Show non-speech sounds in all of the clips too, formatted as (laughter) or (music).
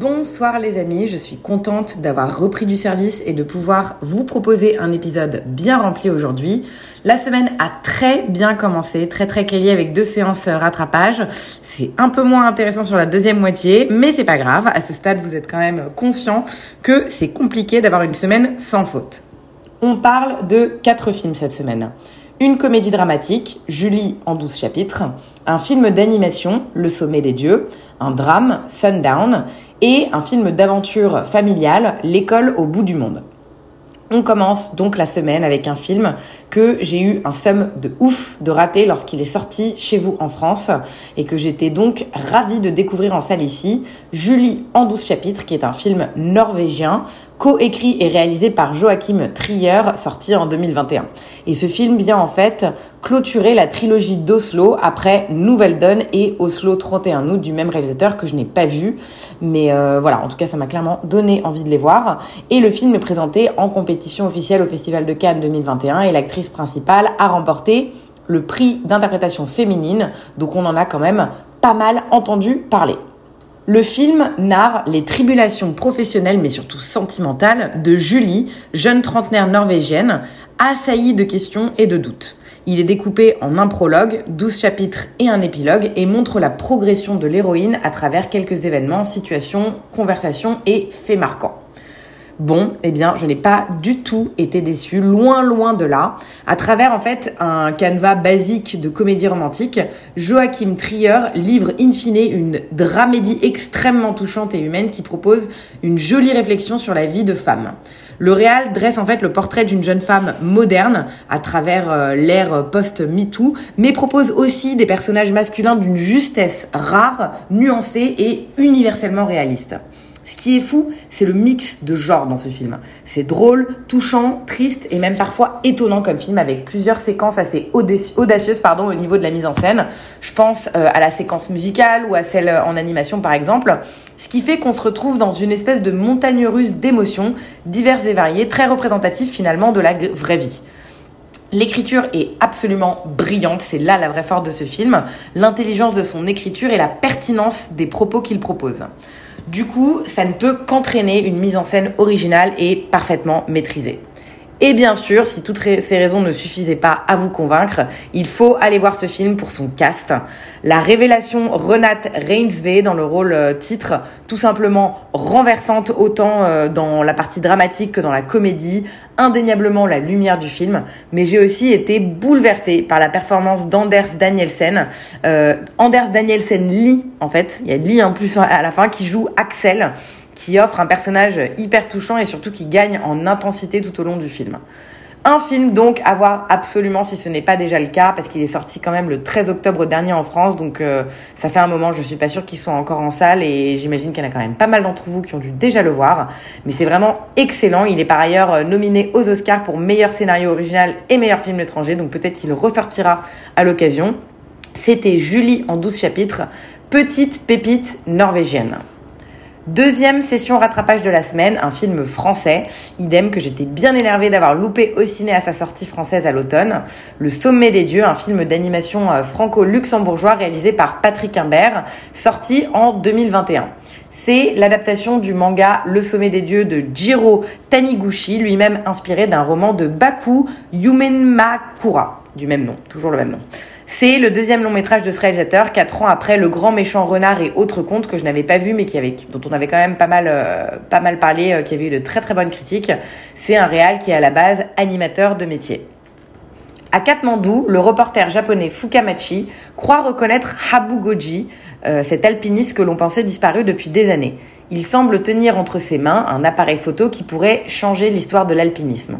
Bonsoir les amis, je suis contente d'avoir repris du service et de pouvoir vous proposer un épisode bien rempli aujourd'hui. La semaine a très bien commencé, très très quali avec deux séances rattrapage. C'est un peu moins intéressant sur la deuxième moitié, mais c'est pas grave. À ce stade, vous êtes quand même conscient que c'est compliqué d'avoir une semaine sans faute. On parle de quatre films cette semaine. Une comédie dramatique, Julie en 12 chapitres, un film d'animation, Le sommet des dieux, un drame, Sundown, et un film d'aventure familiale, L'école au bout du monde. On commence donc la semaine avec un film que j'ai eu un somme de ouf de rater lorsqu'il est sorti chez vous en France et que j'étais donc ravie de découvrir en salle ici. Julie en 12 chapitres, qui est un film norvégien, co-écrit et réalisé par Joachim Trier, sorti en 2021. Et ce film vient en fait clôturer la trilogie d'Oslo après Nouvelle Donne et Oslo 31 août du même réalisateur que je n'ai pas vu. Mais euh, voilà, en tout cas, ça m'a clairement donné envie de les voir. Et le film est présenté en compétition officielle au Festival de Cannes 2021 et l'actrice principale a remporté le prix d'interprétation féminine. Donc on en a quand même pas mal entendu parler. Le film narre les tribulations professionnelles mais surtout sentimentales de Julie, jeune trentenaire norvégienne, assaillie de questions et de doutes. Il est découpé en un prologue, 12 chapitres et un épilogue et montre la progression de l'héroïne à travers quelques événements, situations, conversations et faits marquants. Bon, eh bien, je n'ai pas du tout été déçue, loin, loin de là. À travers, en fait, un canevas basique de comédie romantique, Joachim Trier livre in fine une dramédie extrêmement touchante et humaine qui propose une jolie réflexion sur la vie de femme. Le réal dresse en fait le portrait d'une jeune femme moderne à travers euh, l'ère post-MeToo, mais propose aussi des personnages masculins d'une justesse rare, nuancée et universellement réaliste. Ce qui est fou, c'est le mix de genres dans ce film. C'est drôle, touchant, triste et même parfois étonnant comme film avec plusieurs séquences assez audacieuses pardon, au niveau de la mise en scène. Je pense euh, à la séquence musicale ou à celle en animation par exemple. Ce qui fait qu'on se retrouve dans une espèce de montagne russe d'émotions diverses et variées, très représentatives finalement de la vraie vie. L'écriture est absolument brillante, c'est là la vraie force de ce film, l'intelligence de son écriture et la pertinence des propos qu'il propose. Du coup, ça ne peut qu'entraîner une mise en scène originale et parfaitement maîtrisée. Et bien sûr, si toutes ces raisons ne suffisaient pas à vous convaincre, il faut aller voir ce film pour son cast. La révélation Renate Reinsve dans le rôle euh, titre, tout simplement renversante autant euh, dans la partie dramatique que dans la comédie, indéniablement la lumière du film. Mais j'ai aussi été bouleversée par la performance d'Anders Danielsen. Euh, Anders Danielsen lit, en fait, il y a lit en plus à la fin, qui joue Axel qui offre un personnage hyper touchant et surtout qui gagne en intensité tout au long du film. Un film donc à voir absolument si ce n'est pas déjà le cas parce qu'il est sorti quand même le 13 octobre dernier en France donc euh, ça fait un moment je suis pas sûre qu'il soit encore en salle et j'imagine qu'il y en a quand même pas mal d'entre vous qui ont dû déjà le voir. Mais c'est vraiment excellent. Il est par ailleurs euh, nominé aux Oscars pour meilleur scénario original et meilleur film étranger donc peut-être qu'il ressortira à l'occasion. C'était Julie en 12 chapitres. Petite pépite norvégienne Deuxième session rattrapage de la semaine, un film français, idem que j'étais bien énervée d'avoir loupé au ciné à sa sortie française à l'automne. Le Sommet des Dieux, un film d'animation euh, franco-luxembourgeois réalisé par Patrick Imbert, sorti en 2021. C'est l'adaptation du manga Le Sommet des Dieux de Jiro Taniguchi, lui-même inspiré d'un roman de Baku Yumenmakura, du même nom, toujours le même nom. C'est le deuxième long métrage de ce réalisateur, quatre ans après Le Grand Méchant Renard et autres contes que je n'avais pas vu, mais qui avait, dont on avait quand même pas mal, euh, parlé, euh, qui avait eu de très très bonnes critiques. C'est un réal qui est à la base animateur de métier. À Katmandou, le reporter japonais Fukamachi croit reconnaître Habu Goji, euh, cet alpiniste que l'on pensait disparu depuis des années. Il semble tenir entre ses mains un appareil photo qui pourrait changer l'histoire de l'alpinisme.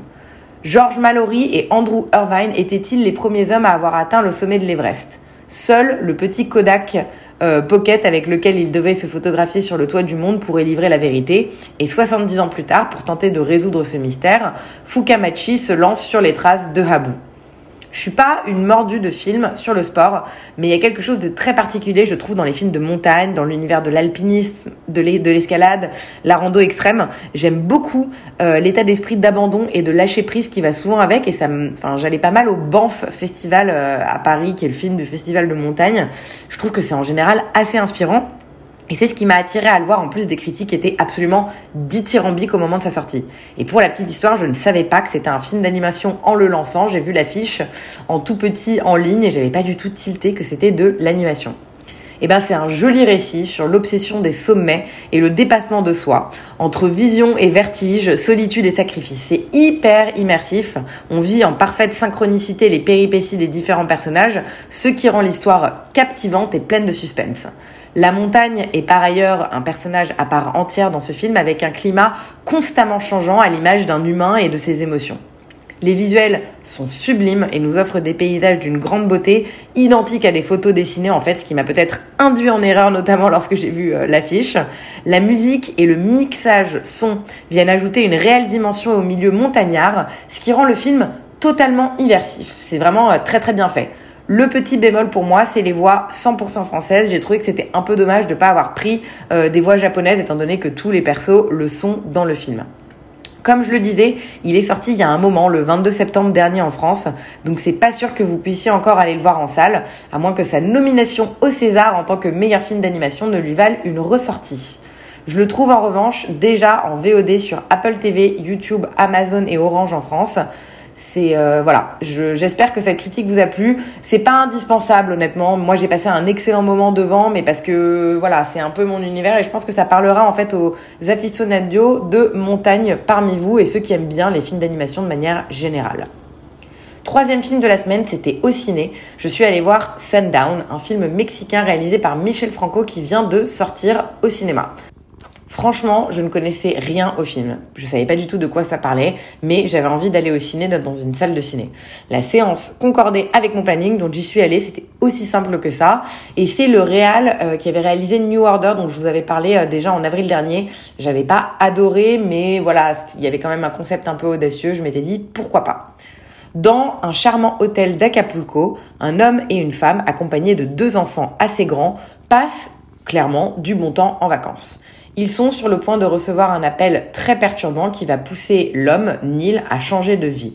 George Mallory et Andrew Irvine étaient-ils les premiers hommes à avoir atteint le sommet de l'Everest? Seul le petit Kodak euh, Pocket avec lequel il devait se photographier sur le toit du monde pourrait livrer la vérité. Et 70 ans plus tard, pour tenter de résoudre ce mystère, Fukamachi se lance sur les traces de Habu. Je suis pas une mordue de films sur le sport, mais il y a quelque chose de très particulier, je trouve, dans les films de montagne, dans l'univers de l'alpinisme, de l'escalade, la rando extrême. J'aime beaucoup euh, l'état d'esprit d'abandon et de lâcher prise qui va souvent avec. Et ça, enfin, j'allais pas mal au Banff Festival euh, à Paris, qui est le film du festival de montagne. Je trouve que c'est en général assez inspirant. Et c'est ce qui m'a attiré à le voir en plus des critiques qui étaient absolument dithyrambiques au moment de sa sortie. Et pour la petite histoire, je ne savais pas que c'était un film d'animation en le lançant. J'ai vu l'affiche en tout petit en ligne et j'avais pas du tout tilté que c'était de l'animation. Eh ben c'est un joli récit sur l'obsession des sommets et le dépassement de soi, entre vision et vertige, solitude et sacrifice. C'est hyper immersif. On vit en parfaite synchronicité les péripéties des différents personnages, ce qui rend l'histoire captivante et pleine de suspense. La montagne est par ailleurs un personnage à part entière dans ce film avec un climat constamment changeant à l'image d'un humain et de ses émotions. Les visuels sont sublimes et nous offrent des paysages d'une grande beauté, identiques à des photos dessinées en fait, ce qui m'a peut-être induit en erreur, notamment (laughs) lorsque j'ai vu euh, l'affiche. La musique et le mixage son viennent ajouter une réelle dimension au milieu montagnard, ce qui rend le film totalement immersif. C'est vraiment euh, très très bien fait. Le petit bémol pour moi, c'est les voix 100% françaises. J'ai trouvé que c'était un peu dommage de ne pas avoir pris euh, des voix japonaises, étant donné que tous les persos le sont dans le film. Comme je le disais, il est sorti il y a un moment, le 22 septembre dernier en France, donc c'est pas sûr que vous puissiez encore aller le voir en salle, à moins que sa nomination au César en tant que meilleur film d'animation ne lui vale une ressortie. Je le trouve en revanche déjà en VOD sur Apple TV, YouTube, Amazon et Orange en France c'est euh, voilà, j'espère que cette critique vous a plu. C'est pas indispensable honnêtement. Moi j'ai passé un excellent moment devant, mais parce que voilà, c'est un peu mon univers et je pense que ça parlera en fait aux aficionados de montagne parmi vous et ceux qui aiment bien les films d'animation de manière générale. Troisième film de la semaine, c'était au ciné. Je suis allée voir Sundown, un film mexicain réalisé par Michel Franco qui vient de sortir au cinéma. Franchement, je ne connaissais rien au film. Je savais pas du tout de quoi ça parlait, mais j'avais envie d'aller au ciné dans une salle de ciné. La séance concordait avec mon planning, donc j'y suis allée. C'était aussi simple que ça. Et c'est le réal euh, qui avait réalisé New Order, dont je vous avais parlé euh, déjà en avril dernier. J'avais pas adoré, mais voilà, il y avait quand même un concept un peu audacieux. Je m'étais dit pourquoi pas? Dans un charmant hôtel d'Acapulco, un homme et une femme, accompagnés de deux enfants assez grands, passent clairement du bon temps en vacances. Ils sont sur le point de recevoir un appel très perturbant qui va pousser l'homme, Neil, à changer de vie.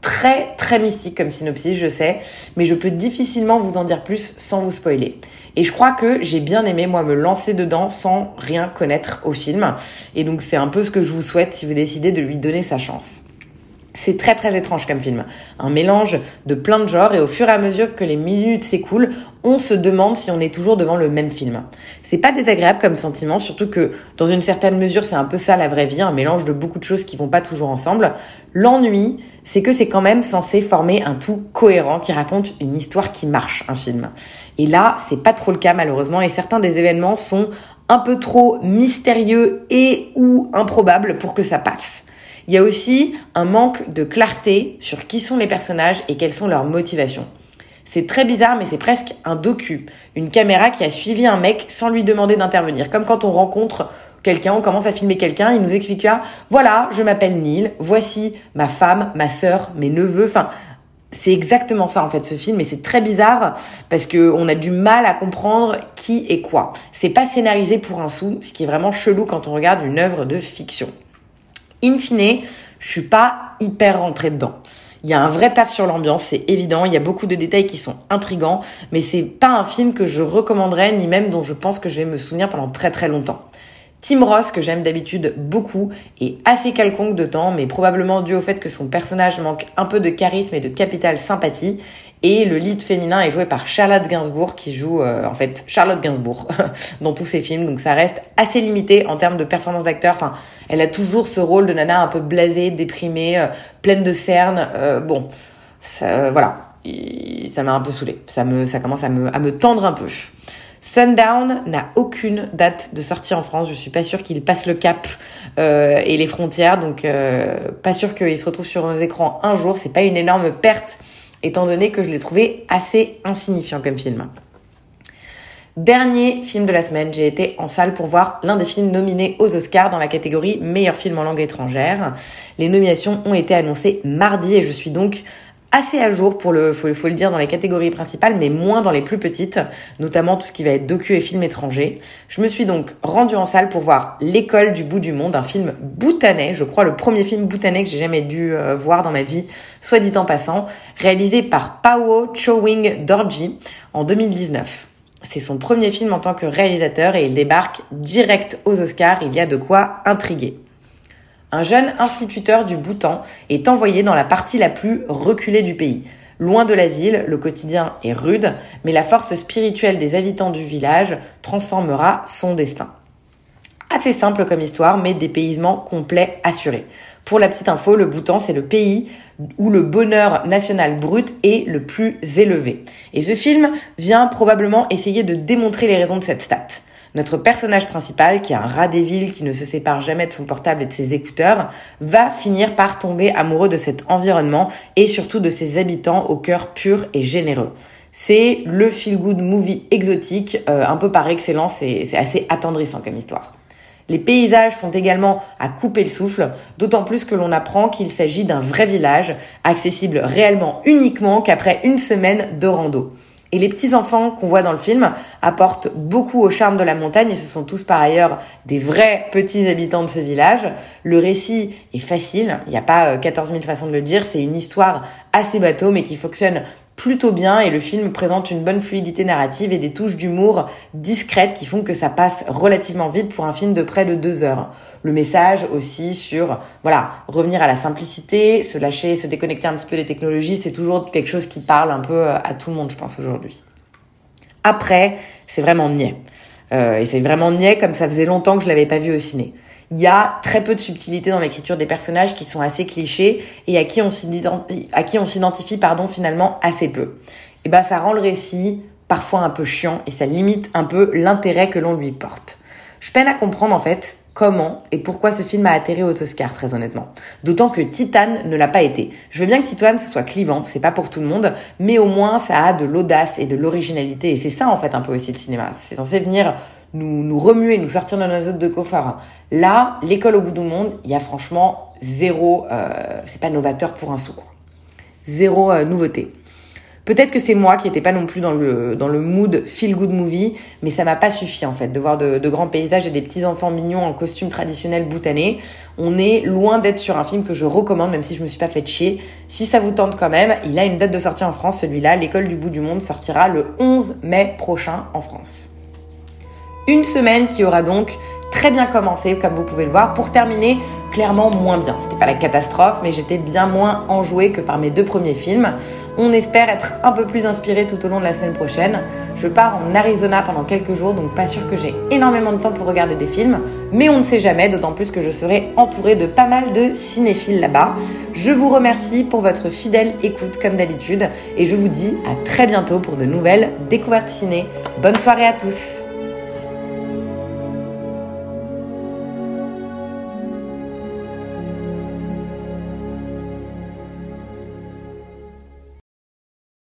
Très très mystique comme synopsis, je sais, mais je peux difficilement vous en dire plus sans vous spoiler. Et je crois que j'ai bien aimé moi me lancer dedans sans rien connaître au film. Et donc c'est un peu ce que je vous souhaite si vous décidez de lui donner sa chance. C'est très très étrange comme film. Un mélange de plein de genres et au fur et à mesure que les minutes s'écoulent, on se demande si on est toujours devant le même film. C'est pas désagréable comme sentiment, surtout que dans une certaine mesure c'est un peu ça la vraie vie, un mélange de beaucoup de choses qui vont pas toujours ensemble. L'ennui, c'est que c'est quand même censé former un tout cohérent qui raconte une histoire qui marche, un film. Et là, c'est pas trop le cas malheureusement et certains des événements sont un peu trop mystérieux et ou improbables pour que ça passe. Il y a aussi un manque de clarté sur qui sont les personnages et quelles sont leurs motivations. C'est très bizarre, mais c'est presque un docu. Une caméra qui a suivi un mec sans lui demander d'intervenir. Comme quand on rencontre quelqu'un, on commence à filmer quelqu'un, il nous explique voilà, je m'appelle Neil, voici ma femme, ma sœur, mes neveux, enfin, c'est exactement ça en fait ce film et c'est très bizarre parce que on a du mal à comprendre qui est quoi. C'est pas scénarisé pour un sou, ce qui est vraiment chelou quand on regarde une œuvre de fiction. In fine, je suis pas hyper rentrée dedans. Il y a un vrai taf sur l'ambiance, c'est évident. Il y a beaucoup de détails qui sont intrigants, mais c'est pas un film que je recommanderais, ni même dont je pense que je vais me souvenir pendant très très longtemps. Tim Ross, que j'aime d'habitude beaucoup, est assez quelconque de temps, mais probablement dû au fait que son personnage manque un peu de charisme et de capital sympathie. Et le lead féminin est joué par Charlotte Gainsbourg, qui joue euh, en fait Charlotte Gainsbourg (laughs) dans tous ses films. Donc ça reste assez limité en termes de performance d'acteur. Enfin, elle a toujours ce rôle de nana un peu blasée, déprimée, euh, pleine de cernes. Euh, bon, ça, voilà, ça m'a un peu saoulé. Ça me, ça commence à me, à me tendre un peu. Sundown n'a aucune date de sortie en France. Je suis pas sûre qu'il passe le cap et les frontières, donc pas sûre qu'il se retrouve sur nos écrans un jour. C'est pas une énorme perte étant donné que je l'ai trouvé assez insignifiant comme film. Dernier film de la semaine, j'ai été en salle pour voir l'un des films nominés aux Oscars dans la catégorie meilleur film en langue étrangère. Les nominations ont été annoncées mardi et je suis donc assez à jour pour le, faut, faut, le dire, dans les catégories principales, mais moins dans les plus petites, notamment tout ce qui va être docu et film étranger. Je me suis donc rendue en salle pour voir L'école du bout du monde, un film bhoutanais, je crois le premier film bhoutanais que j'ai jamais dû euh, voir dans ma vie, soit dit en passant, réalisé par Pao Chowing Dorji en 2019. C'est son premier film en tant que réalisateur et il débarque direct aux Oscars, il y a de quoi intriguer. Un jeune instituteur du Bhoutan est envoyé dans la partie la plus reculée du pays. Loin de la ville, le quotidien est rude, mais la force spirituelle des habitants du village transformera son destin. Assez simple comme histoire, mais dépaysement complet assuré. Pour la petite info, le Bhoutan, c'est le pays où le bonheur national brut est le plus élevé. Et ce film vient probablement essayer de démontrer les raisons de cette stat. Notre personnage principal, qui est un rat des villes qui ne se sépare jamais de son portable et de ses écouteurs, va finir par tomber amoureux de cet environnement et surtout de ses habitants au cœur pur et généreux. C'est le feel-good movie exotique, euh, un peu par excellence, et c'est assez attendrissant comme histoire. Les paysages sont également à couper le souffle, d'autant plus que l'on apprend qu'il s'agit d'un vrai village, accessible réellement uniquement qu'après une semaine de rando. Et les petits enfants qu'on voit dans le film apportent beaucoup au charme de la montagne et ce sont tous par ailleurs des vrais petits habitants de ce village. Le récit est facile, il n'y a pas 14 euh, 000 façons de le dire, c'est une histoire assez bateau mais qui fonctionne plutôt bien et le film présente une bonne fluidité narrative et des touches d'humour discrètes qui font que ça passe relativement vite pour un film de près de deux heures. Le message aussi sur, voilà, revenir à la simplicité, se lâcher, se déconnecter un petit peu des technologies, c'est toujours quelque chose qui parle un peu à tout le monde, je pense, aujourd'hui. Après, c'est vraiment niais. Euh, et c'est vraiment niais comme ça faisait longtemps que je l'avais pas vu au ciné il y a très peu de subtilité dans l'écriture des personnages qui sont assez clichés et à qui on s'identifie pardon finalement assez peu. Et ben ça rend le récit parfois un peu chiant et ça limite un peu l'intérêt que l'on lui porte. Je peine à comprendre en fait comment et pourquoi ce film a atterri au Oscar, très honnêtement. D'autant que Titan ne l'a pas été. Je veux bien que Titan soit clivant, c'est pas pour tout le monde, mais au moins ça a de l'audace et de l'originalité et c'est ça en fait un peu aussi le cinéma. C'est censé venir nous, nous remuer, nous sortir de nos zone de confort. Là, l'école au bout du monde, il y a franchement zéro, euh, c'est pas novateur pour un sou, quoi. Zéro euh, nouveauté. Peut-être que c'est moi qui n'étais pas non plus dans le, dans le mood feel good movie, mais ça m'a pas suffi en fait de voir de, grands paysages et des petits enfants mignons en costume traditionnel boutanés. On est loin d'être sur un film que je recommande, même si je me suis pas fait chier. Si ça vous tente quand même, il a une date de sortie en France, celui-là, L'école du bout du monde sortira le 11 mai prochain en France. Une semaine qui aura donc très bien commencé, comme vous pouvez le voir, pour terminer clairement moins bien. C'était pas la catastrophe, mais j'étais bien moins enjouée que par mes deux premiers films. On espère être un peu plus inspiré tout au long de la semaine prochaine. Je pars en Arizona pendant quelques jours, donc pas sûr que j'ai énormément de temps pour regarder des films, mais on ne sait jamais, d'autant plus que je serai entourée de pas mal de cinéphiles là-bas. Je vous remercie pour votre fidèle écoute comme d'habitude, et je vous dis à très bientôt pour de nouvelles découvertes ciné. Bonne soirée à tous